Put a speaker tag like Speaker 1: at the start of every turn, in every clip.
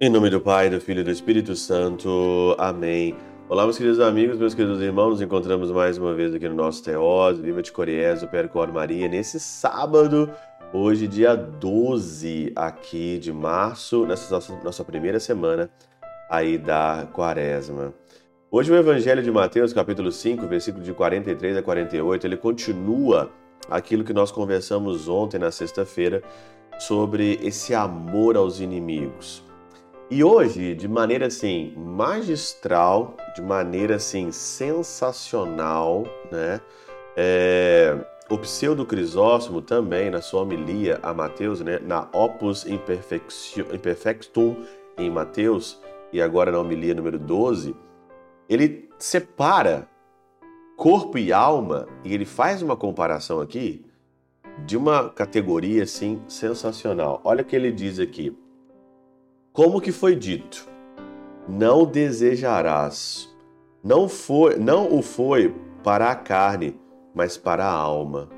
Speaker 1: Em nome do Pai, do Filho e do Espírito Santo. Amém. Olá, meus queridos amigos, meus queridos irmãos, nos encontramos mais uma vez aqui no nosso Teós, Viva de Coriés, o Percor Maria, nesse sábado, hoje, dia 12 aqui de março, nessa nossa, nossa primeira semana aí da quaresma. Hoje o Evangelho de Mateus, capítulo 5, versículo de 43 a 48, ele continua aquilo que nós conversamos ontem na sexta-feira sobre esse amor aos inimigos. E hoje, de maneira assim magistral, de maneira assim sensacional, né? É, o pseudo Crisóstomo também na sua homilia a Mateus, né, na Opus Imperfectum em Mateus e agora na homilia número 12, ele separa corpo e alma e ele faz uma comparação aqui de uma categoria assim sensacional. Olha o que ele diz aqui. Como que foi dito? Não desejarás. Não foi, não o foi para a carne, mas para a alma.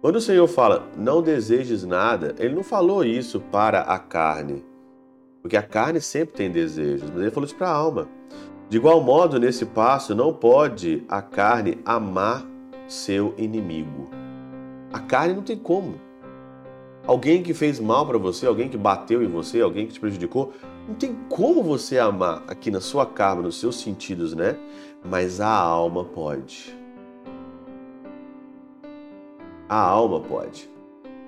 Speaker 1: Quando o Senhor fala não desejes nada, ele não falou isso para a carne, porque a carne sempre tem desejos, mas ele falou isso para a alma. De igual modo, nesse passo, não pode a carne amar seu inimigo. A carne não tem como. Alguém que fez mal para você, alguém que bateu em você, alguém que te prejudicou, não tem como você amar aqui na sua carne, nos seus sentidos, né? Mas a alma pode. A alma pode.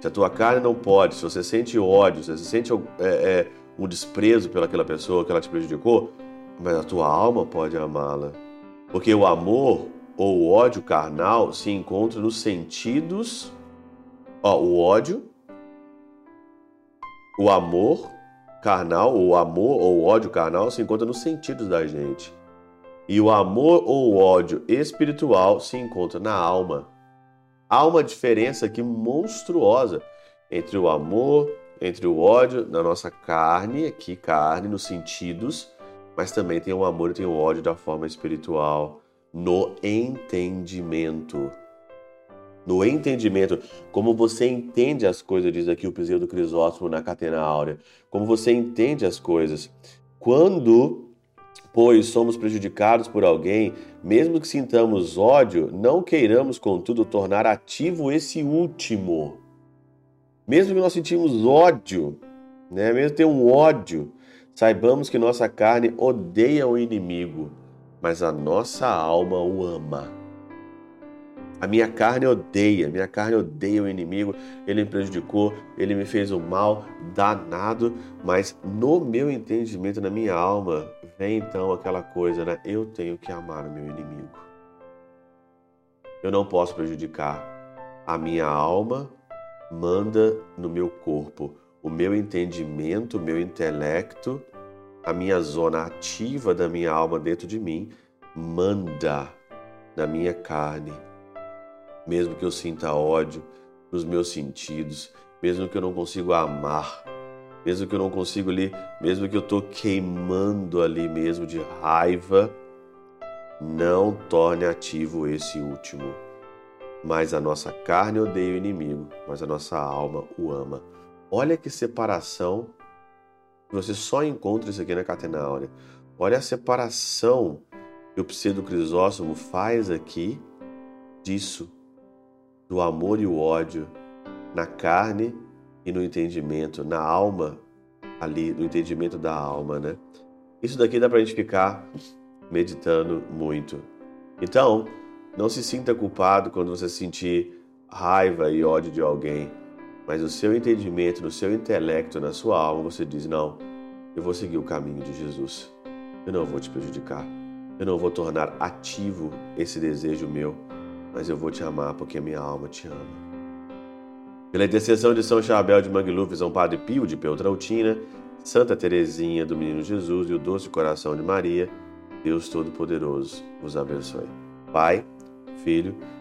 Speaker 1: Se a tua carne não pode, se você sente ódio, se você sente é, é, um desprezo pelaquela pessoa que ela te prejudicou, mas a tua alma pode amá-la. Porque o amor ou o ódio carnal se encontra nos sentidos. Ó, o ódio o amor carnal, o amor ou ódio carnal se encontra nos sentidos da gente. E o amor ou ódio espiritual se encontra na alma. Há uma diferença aqui monstruosa entre o amor, entre o ódio na nossa carne, aqui carne, nos sentidos, mas também tem o amor e tem o ódio da forma espiritual, no entendimento no entendimento, como você entende as coisas, diz aqui o Pseudo Crisóstomo na Catena Áurea, como você entende as coisas. Quando, pois, somos prejudicados por alguém, mesmo que sintamos ódio, não queiramos, contudo, tornar ativo esse último. Mesmo que nós sentimos ódio, né? mesmo ter um ódio, saibamos que nossa carne odeia o inimigo, mas a nossa alma o ama. A minha carne odeia, minha carne odeia o inimigo, ele me prejudicou, ele me fez o mal danado, mas no meu entendimento, na minha alma, vem então aquela coisa, né? Eu tenho que amar o meu inimigo. Eu não posso prejudicar. A minha alma manda no meu corpo. O meu entendimento, o meu intelecto, a minha zona ativa da minha alma dentro de mim manda na minha carne mesmo que eu sinta ódio nos meus sentidos, mesmo que eu não consiga amar, mesmo que eu não consiga ali, mesmo que eu estou queimando ali mesmo de raiva, não torne ativo esse último. Mas a nossa carne odeia o inimigo, mas a nossa alma o ama. Olha que separação. Você só encontra isso aqui na Catena Áurea. Olha a separação que o pseudo Crisóstomo faz aqui disso do amor e o ódio na carne e no entendimento, na alma, ali, no entendimento da alma, né? Isso daqui dá para a gente ficar meditando muito. Então, não se sinta culpado quando você sentir raiva e ódio de alguém, mas no seu entendimento, no seu intelecto, na sua alma, você diz: Não, eu vou seguir o caminho de Jesus. Eu não vou te prejudicar. Eu não vou tornar ativo esse desejo meu mas eu vou te amar porque a minha alma te ama. Pela intercessão de São Chabel de Mangluf, São Padre Pio de Peltrautina, Santa Teresinha do Menino Jesus e o Doce Coração de Maria, Deus Todo-Poderoso vos abençoe. Pai, Filho